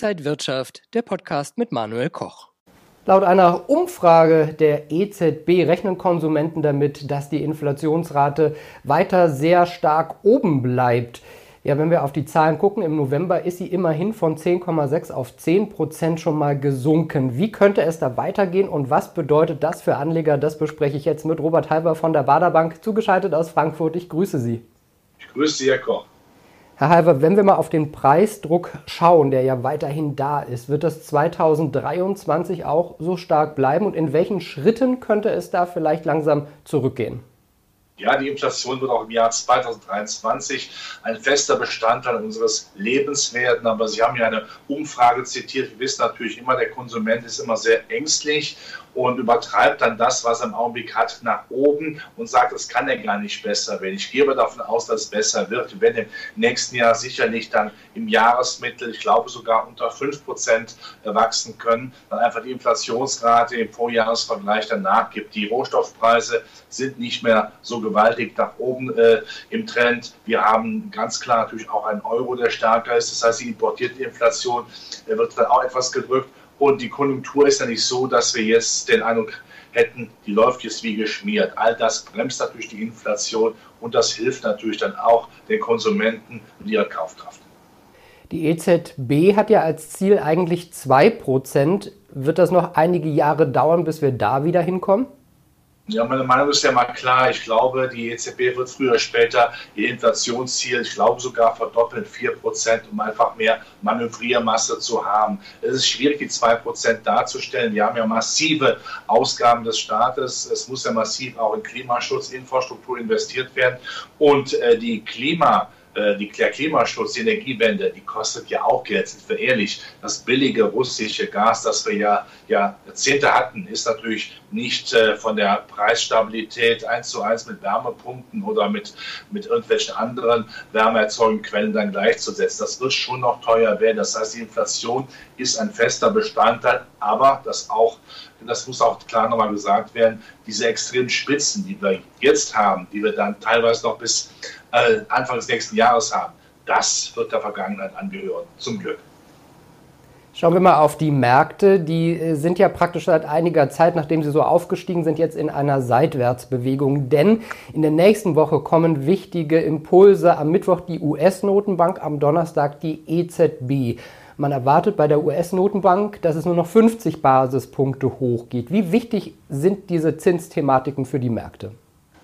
Inside Wirtschaft, der Podcast mit Manuel Koch. Laut einer Umfrage der EZB rechnen Konsumenten damit, dass die Inflationsrate weiter sehr stark oben bleibt. Ja, wenn wir auf die Zahlen gucken, im November ist sie immerhin von 10,6 auf 10 Prozent schon mal gesunken. Wie könnte es da weitergehen und was bedeutet das für Anleger? Das bespreche ich jetzt mit Robert Halber von der Baderbank, zugeschaltet aus Frankfurt. Ich grüße Sie. Ich grüße Sie, Herr Koch. Herr Halver, wenn wir mal auf den Preisdruck schauen, der ja weiterhin da ist, wird das 2023 auch so stark bleiben und in welchen Schritten könnte es da vielleicht langsam zurückgehen? Ja, die Inflation wird auch im Jahr 2023 ein fester Bestandteil unseres Lebens werden. Aber Sie haben ja eine Umfrage zitiert. Wir wissen natürlich immer, der Konsument ist immer sehr ängstlich und übertreibt dann das, was er im Augenblick hat, nach oben und sagt, es kann ja gar nicht besser werden. Ich gehe aber davon aus, dass es besser wird. Wir werden im nächsten Jahr sicherlich dann im Jahresmittel, ich glaube sogar unter 5 Prozent wachsen können, weil einfach die Inflationsrate im Vorjahresvergleich danach gibt. Die Rohstoffpreise sind nicht mehr so gewaltig nach oben äh, im Trend. Wir haben ganz klar natürlich auch einen Euro, der stärker ist. Das heißt, die importierte Inflation äh, wird dann auch etwas gedrückt. Und die Konjunktur ist ja nicht so, dass wir jetzt den Eindruck hätten, die läuft jetzt wie geschmiert. All das bremst natürlich die Inflation und das hilft natürlich dann auch den Konsumenten und ihrer Kaufkraft. Die EZB hat ja als Ziel eigentlich 2%. Wird das noch einige Jahre dauern, bis wir da wieder hinkommen? Ja, meine Meinung ist ja mal klar. Ich glaube, die EZB wird früher oder später ihr Inflationsziel, ich glaube sogar verdoppeln, 4%, um einfach mehr Manövriermasse zu haben. Es ist schwierig, die 2% darzustellen. Wir haben ja massive Ausgaben des Staates. Es muss ja massiv auch in Klimaschutzinfrastruktur investiert werden. Und äh, die Klima- äh, die Klimaschutz, die Energiewende, die kostet ja auch Geld, sind wir ehrlich. Das billige russische Gas, das wir ja, ja Jahrzehnte hatten, ist natürlich nicht äh, von der Preisstabilität eins zu eins mit Wärmepumpen oder mit, mit irgendwelchen anderen wärmeerzeugenden Quellen dann gleichzusetzen. Das wird schon noch teuer werden. Das heißt, die Inflation ist ein fester Bestandteil, aber das auch das muss auch klar nochmal gesagt werden, diese extremen Spitzen, die wir jetzt haben, die wir dann teilweise noch bis äh, Anfang des nächsten Jahres haben, das wird der Vergangenheit angehören, zum Glück. Schauen wir mal auf die Märkte. Die äh, sind ja praktisch seit einiger Zeit, nachdem sie so aufgestiegen sind, jetzt in einer Seitwärtsbewegung. Denn in der nächsten Woche kommen wichtige Impulse. Am Mittwoch die US-Notenbank, am Donnerstag die EZB. Man erwartet bei der US-Notenbank, dass es nur noch 50 Basispunkte hochgeht. Wie wichtig sind diese Zinsthematiken für die Märkte?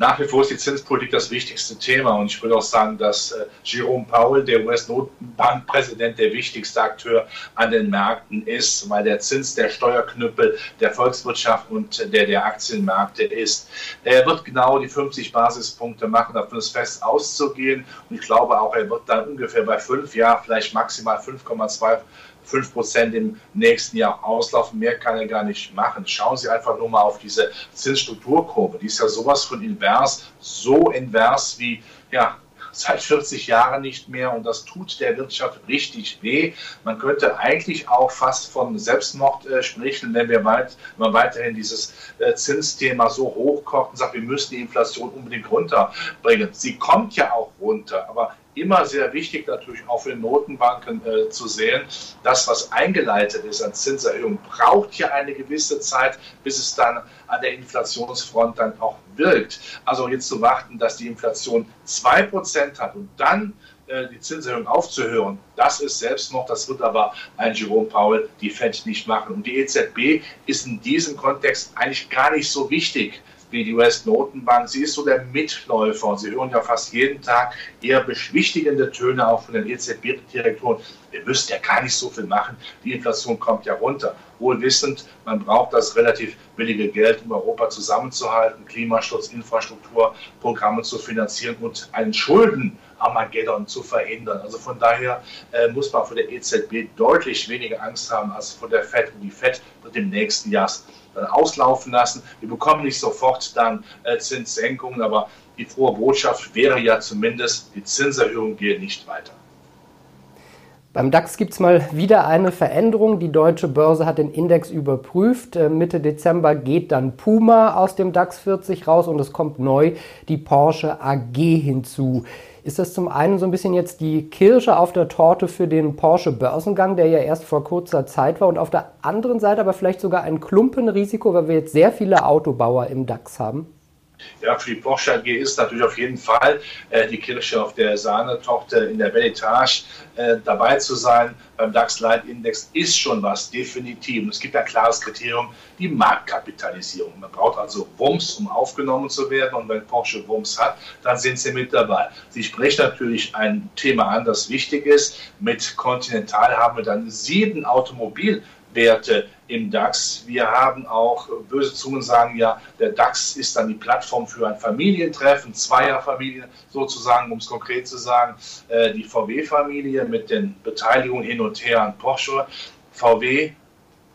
Nach wie vor ist die Zinspolitik das wichtigste Thema. Und ich würde auch sagen, dass äh, Jerome Powell, der US-Notenbankpräsident, der wichtigste Akteur an den Märkten ist, weil der Zins der Steuerknüppel der Volkswirtschaft und der der Aktienmärkte ist. Er wird genau die 50 Basispunkte machen, davon ist fest auszugehen. Und ich glaube auch, er wird dann ungefähr bei fünf Jahren vielleicht maximal 5,2 5 Prozent im nächsten Jahr auslaufen. Mehr kann er gar nicht machen. Schauen Sie einfach nur mal auf diese Zinsstrukturkurve. Die ist ja sowas von invers, so invers wie, ja, seit 40 Jahren nicht mehr und das tut der Wirtschaft richtig weh. Man könnte eigentlich auch fast von Selbstmord äh, sprechen, wenn wir weit, wenn man weiterhin dieses äh, Zinsthema so hochkocht und sagt, wir müssen die Inflation unbedingt runterbringen. Sie kommt ja auch runter, aber immer sehr wichtig natürlich auch für Notenbanken äh, zu sehen, das, was eingeleitet ist an Zinserhöhung, braucht ja eine gewisse Zeit, bis es dann an der Inflationsfront dann auch wirkt. Also jetzt zu warten, dass die Inflation 2% hat und dann äh, die Zinserhöhung aufzuhören, das ist selbst noch, das wird aber ein Jerome Powell, die Fed nicht machen. Und die EZB ist in diesem Kontext eigentlich gar nicht so wichtig wie die US-Notenbank. Sie ist so der Mitläufer und Sie hören ja fast jeden Tag eher beschwichtigende Töne auch von den EZB-Direktoren. Wir müssen ja gar nicht so viel machen. Die Inflation kommt ja runter. Wohl wissend, man braucht das relativ billige Geld, um Europa zusammenzuhalten, Klimaschutz, Infrastrukturprogramme zu finanzieren und einen Schulden Armageddon zu verhindern. Also von daher äh, muss man von der EZB deutlich weniger Angst haben als von der FED. Und die FED wird im nächsten Jahr dann auslaufen lassen. Wir bekommen nicht sofort dann äh, Zinssenkungen, aber die frohe Botschaft wäre ja zumindest, die Zinserhöhung geht nicht weiter. Beim DAX gibt es mal wieder eine Veränderung. Die deutsche Börse hat den Index überprüft. Äh, Mitte Dezember geht dann Puma aus dem DAX 40 raus und es kommt neu die Porsche AG hinzu. Ist das zum einen so ein bisschen jetzt die Kirsche auf der Torte für den Porsche Börsengang, der ja erst vor kurzer Zeit war und auf der anderen Seite aber vielleicht sogar ein Klumpenrisiko, weil wir jetzt sehr viele Autobauer im DAX haben? Ja, für die Porsche AG ist natürlich auf jeden Fall äh, die Kirsche auf der Sahnetochter in der Belletage äh, dabei zu sein. Beim DAX Light Index ist schon was, definitiv. Und es gibt ein klares Kriterium, die Marktkapitalisierung. Man braucht also Wumms, um aufgenommen zu werden. Und wenn Porsche Wumms hat, dann sind sie mit dabei. Sie spricht natürlich ein Thema an, das wichtig ist. Mit Continental haben wir dann sieben Automobil- Werte im DAX. Wir haben auch, böse Zungen sagen ja, der DAX ist dann die Plattform für ein Familientreffen, Zweierfamilien sozusagen, um es konkret zu sagen, äh, die VW-Familie mit den Beteiligungen hin und her an Porsche. VW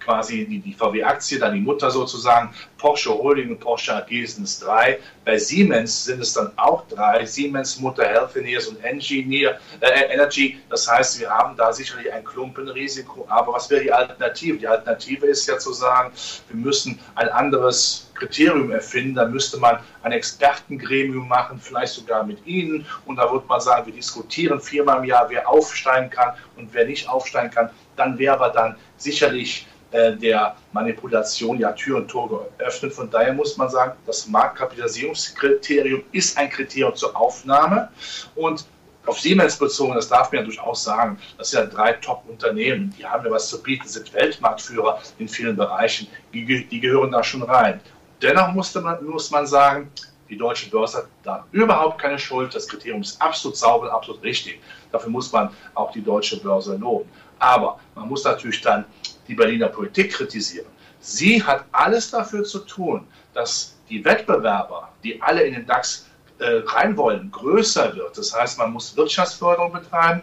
quasi die, die VW-Aktie, dann die Mutter sozusagen. Porsche Holding und Porsche AG sind es drei. Bei Siemens sind es dann auch drei. Siemens, Mutter Healthineers und Engineer, äh, Energy. Das heißt, wir haben da sicherlich ein Klumpenrisiko. Aber was wäre die Alternative? Die Alternative ist ja zu sagen, wir müssen ein anderes Kriterium erfinden. Da müsste man ein Expertengremium machen, vielleicht sogar mit Ihnen. Und da würde man sagen, wir diskutieren viermal im Jahr, wer aufsteigen kann und wer nicht aufsteigen kann. Dann wäre aber dann sicherlich der Manipulation ja Tür und Tor geöffnet. Von daher muss man sagen, das Marktkapitalisierungskriterium ist ein Kriterium zur Aufnahme und auf Siemens bezogen, das darf man ja durchaus sagen, das sind ja drei Top-Unternehmen, die haben ja was zu bieten, sind Weltmarktführer in vielen Bereichen, die, die gehören da schon rein. Dennoch musste man, muss man sagen, die deutsche Börse hat da überhaupt keine Schuld. Das Kriterium ist absolut sauber, absolut richtig. Dafür muss man auch die deutsche Börse loben. Aber man muss natürlich dann die Berliner Politik kritisieren. Sie hat alles dafür zu tun, dass die Wettbewerber, die alle in den DAX äh, rein wollen, größer wird. Das heißt, man muss Wirtschaftsförderung betreiben,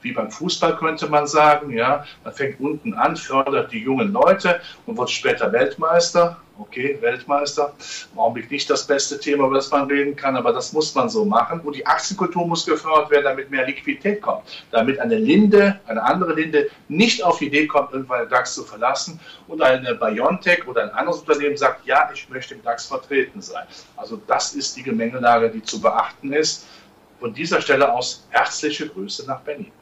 wie beim Fußball könnte man sagen. Ja, man fängt unten an, fördert die jungen Leute und wird später Weltmeister okay, Weltmeister, im Augenblick nicht das beste Thema, über das man reden kann, aber das muss man so machen. Und die Aktienkultur muss gefördert werden, damit mehr Liquidität kommt, damit eine Linde, eine andere Linde nicht auf die Idee kommt, irgendwann den DAX zu verlassen und eine Biontech oder ein anderes Unternehmen sagt, ja, ich möchte im DAX vertreten sein. Also das ist die Gemengelage, die zu beachten ist. Von dieser Stelle aus herzliche Grüße nach Berlin.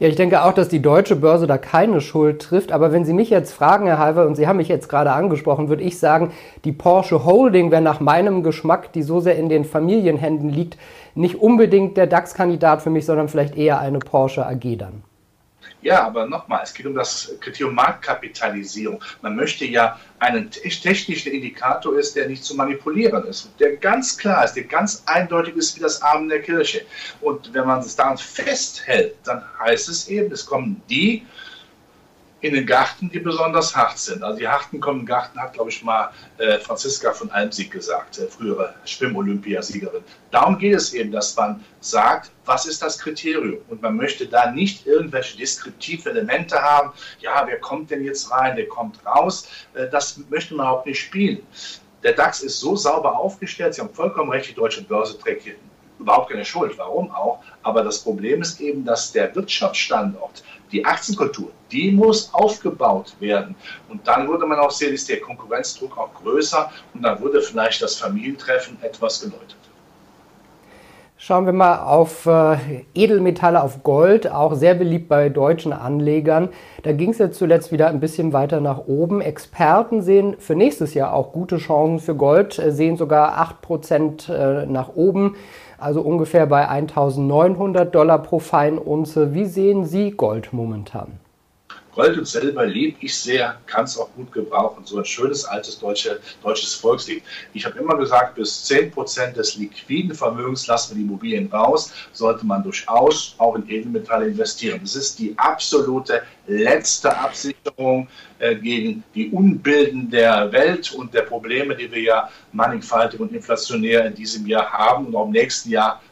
Ja, ich denke auch, dass die deutsche Börse da keine Schuld trifft. Aber wenn Sie mich jetzt fragen, Herr Halver, und Sie haben mich jetzt gerade angesprochen, würde ich sagen, die Porsche Holding wäre nach meinem Geschmack, die so sehr in den Familienhänden liegt, nicht unbedingt der DAX-Kandidat für mich, sondern vielleicht eher eine Porsche AG dann. Ja, aber nochmal, es geht um das Kriterium Marktkapitalisierung. Man möchte ja einen technischen Indikator ist, der nicht zu manipulieren ist, der ganz klar ist, der ganz eindeutig ist wie das Abend der Kirche. Und wenn man es daran festhält, dann heißt es eben, es kommen die in den Garten, die besonders hart sind. Also die harten kommen Garten, hat, glaube ich, mal äh, Franziska von Almsieg gesagt, äh, frühere Schwimm-Olympiasiegerin. Darum geht es eben, dass man sagt, was ist das Kriterium? Und man möchte da nicht irgendwelche deskriptive Elemente haben. Ja, wer kommt denn jetzt rein, wer kommt raus? Äh, das möchte man auch nicht spielen. Der DAX ist so sauber aufgestellt, Sie haben vollkommen recht, die deutsche Börse trägt hier überhaupt keine Schuld, warum auch. Aber das Problem ist eben, dass der Wirtschaftsstandort, die Aktienkultur, die muss aufgebaut werden. Und dann würde man auch sehen, ist der Konkurrenzdruck auch größer und dann würde vielleicht das Familientreffen etwas geläutet. Schauen wir mal auf äh, Edelmetalle, auf Gold, auch sehr beliebt bei deutschen Anlegern. Da ging es jetzt zuletzt wieder ein bisschen weiter nach oben. Experten sehen für nächstes Jahr auch gute Chancen für Gold, äh, sehen sogar 8% äh, nach oben also ungefähr bei 1900 Dollar pro Feinunze. Wie sehen Sie Gold momentan? Gold und Silber liebe ich sehr, kann es auch gut gebrauchen. So ein schönes altes deutsche, deutsches Volkslied. Ich habe immer gesagt, bis 10% des liquiden Vermögens lassen wir die Immobilien raus, sollte man durchaus auch in Edelmetalle investieren. Das ist die absolute letzte Absicherung äh, gegen die Unbilden der Welt und der Probleme, die wir ja mannigfaltig und inflationär in diesem Jahr haben und auch im nächsten Jahr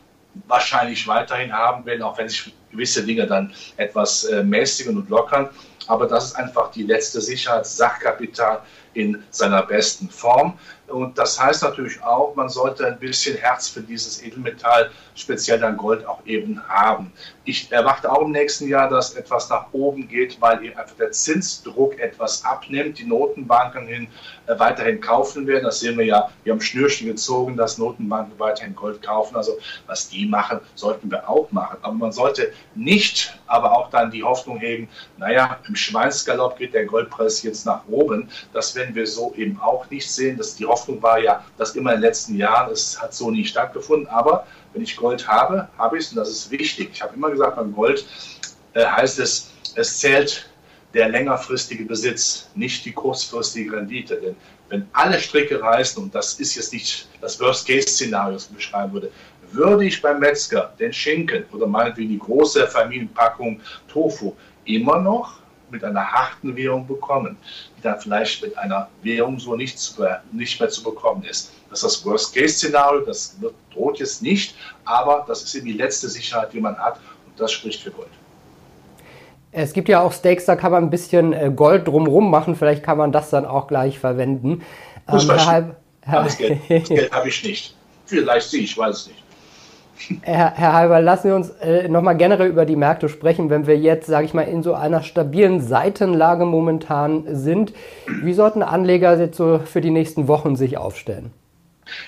wahrscheinlich weiterhin haben werden, auch wenn sich gewisse Dinge dann etwas äh, mäßigen und lockern. Aber das ist einfach die letzte Sicherheit, Sachkapital in seiner besten Form. Und das heißt natürlich auch, man sollte ein bisschen Herz für dieses Edelmetall, speziell dann Gold, auch eben haben. Ich erwarte auch im nächsten Jahr, dass etwas nach oben geht, weil eben einfach der Zinsdruck etwas abnimmt, die Notenbanken hin, äh, weiterhin kaufen werden. Das sehen wir ja, wir haben Schnürchen gezogen, dass Notenbanken weiterhin Gold kaufen. Also was die machen, sollten wir auch machen. Aber man sollte nicht aber auch dann die Hoffnung hegen, naja, im Schweinsgalopp geht der Goldpreis jetzt nach oben. Das werden wir so eben auch nicht sehen. Das, die Hoffnung war ja, dass immer in den letzten Jahren, es hat so nie stattgefunden. Aber wenn ich Gold habe, habe ich es und das ist wichtig. Ich habe immer gesagt, beim Gold äh, heißt es, es zählt der längerfristige Besitz, nicht die kurzfristige Rendite. Denn wenn alle Stricke reißen, und das ist jetzt nicht das Worst-Case-Szenario, das ich beschreiben würde, würde ich beim Metzger den Schinken oder meinetwegen die große Familienpackung Tofu immer noch mit einer harten Währung bekommen, die dann vielleicht mit einer Währung so nicht, zu, nicht mehr zu bekommen ist. Das ist das Worst-Case-Szenario, das wird, droht jetzt nicht, aber das ist eben die letzte Sicherheit, die man hat und das spricht für Gold. Es gibt ja auch Steaks, da kann man ein bisschen äh, Gold drumrum machen, vielleicht kann man das dann auch gleich verwenden. Ähm, Herr Herr das Geld, Geld habe ich nicht. Vielleicht Sie, ich weiß es nicht. Herr, Herr Halber, lassen Sie uns äh, nochmal generell über die Märkte sprechen, wenn wir jetzt, sage ich mal, in so einer stabilen Seitenlage momentan sind. Wie sollten Anleger jetzt so für die nächsten Wochen sich aufstellen?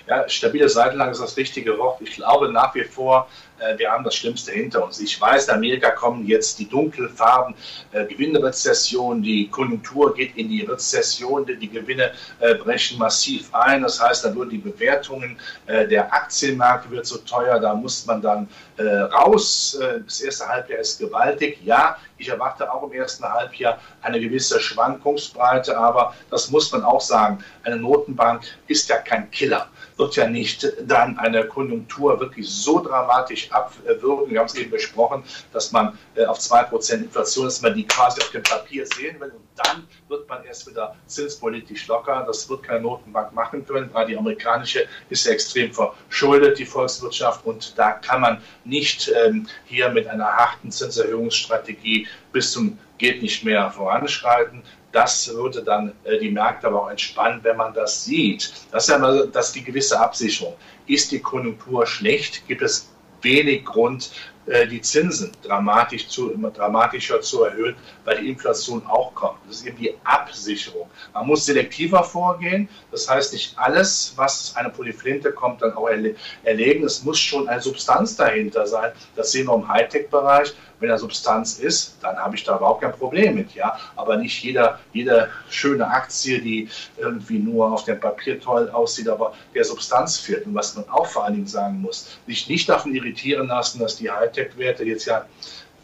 Ja, stabile Seitenlage ist das richtige Wort. Ich glaube nach wie vor, wir haben das Schlimmste hinter uns. Ich weiß, in Amerika kommen jetzt die dunklen Farben, äh, Gewinnrezession, die Konjunktur geht in die Rezession, die Gewinne äh, brechen massiv ein. Das heißt, da würden die Bewertungen, äh, der Aktienmarkt wird so teuer, da muss man dann äh, raus. Äh, das erste Halbjahr ist gewaltig. Ja, ich erwarte auch im ersten Halbjahr eine gewisse Schwankungsbreite, aber das muss man auch sagen. Eine Notenbank ist ja kein Killer wird ja nicht dann eine Konjunktur wirklich so dramatisch abwirken. Wir haben es eben besprochen, dass man äh, auf 2% Inflation, dass man die quasi auf dem Papier sehen will. Und dann wird man erst wieder zinspolitisch locker. Das wird keine Notenbank machen können, weil die amerikanische ist ja extrem verschuldet, die Volkswirtschaft. Und da kann man nicht ähm, hier mit einer harten Zinserhöhungsstrategie bis zum geht nicht mehr voranschreiten. Das würde dann äh, die Märkte aber auch entspannen, wenn man das sieht. Das ist ja mal die gewisse Absicherung. Ist die Konjunktur schlecht? Gibt es wenig Grund, äh, die Zinsen dramatisch zu, dramatischer zu erhöhen, weil die Inflation auch kommt. Das ist eben die Absicherung. Man muss selektiver vorgehen. Das heißt, nicht alles, was eine Polyflinte kommt, dann auch erlegen. Es muss schon eine Substanz dahinter sein. Das sehen wir im Hightech-Bereich. Wenn da Substanz ist, dann habe ich da überhaupt kein Problem mit, ja. Aber nicht jeder, jede schöne Aktie, die irgendwie nur auf dem Papier toll aussieht, aber der Substanz fehlt. Und was man auch vor allen Dingen sagen muss, sich nicht davon irritieren lassen, dass die Hightech-Werte jetzt ja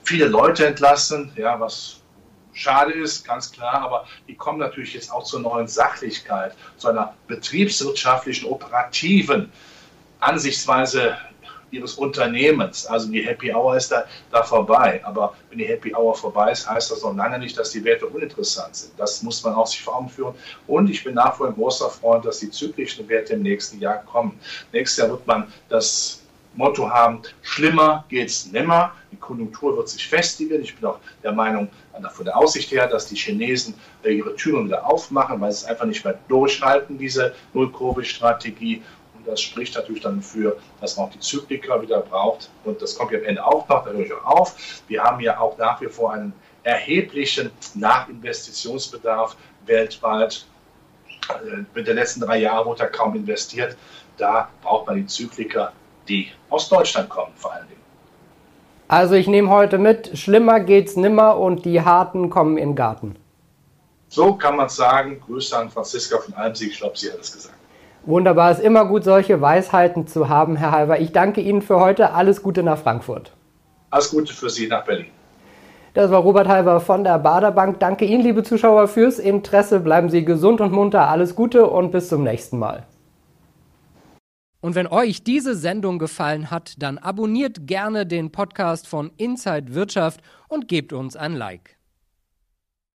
viele Leute entlassen, ja, was schade ist, ganz klar, aber die kommen natürlich jetzt auch zur neuen Sachlichkeit, zu einer betriebswirtschaftlichen, operativen Ansichtsweise ihres Unternehmens. Also die Happy Hour ist da, da vorbei. Aber wenn die Happy Hour vorbei ist, heißt das noch lange nicht, dass die Werte uninteressant sind. Das muss man auch sich vor Augen führen. Und ich bin nach wie vor ein großer Freund, dass die zyklischen Werte im nächsten Jahr kommen. Nächstes Jahr wird man das Motto haben, schlimmer geht's nimmer. Die Konjunktur wird sich festigen. Ich bin auch der Meinung, von der Aussicht her, dass die Chinesen ihre Türen wieder aufmachen, weil sie es einfach nicht mehr durchhalten, diese Null-Covid-Strategie. Und das spricht natürlich dann für, dass man auch die Zyklika wieder braucht. Und das kommt ja am Ende auch noch, da höre ich auch auf. Wir haben ja auch nach wie vor einen erheblichen Nachinvestitionsbedarf weltweit. Äh, mit den letzten drei Jahren wurde da kaum investiert. Da braucht man die Zyklika, die aus Deutschland kommen vor allen Dingen. Also ich nehme heute mit, schlimmer geht's nimmer und die Harten kommen in den Garten. So kann man sagen. Grüße an Franziska von Almsieg, ich glaube, sie hat es gesagt. Wunderbar, es ist immer gut, solche Weisheiten zu haben, Herr Halver. Ich danke Ihnen für heute. Alles Gute nach Frankfurt. Alles Gute für Sie nach Berlin. Das war Robert Halver von der Baderbank. Danke Ihnen, liebe Zuschauer, fürs Interesse. Bleiben Sie gesund und munter. Alles Gute und bis zum nächsten Mal. Und wenn euch diese Sendung gefallen hat, dann abonniert gerne den Podcast von Inside Wirtschaft und gebt uns ein Like.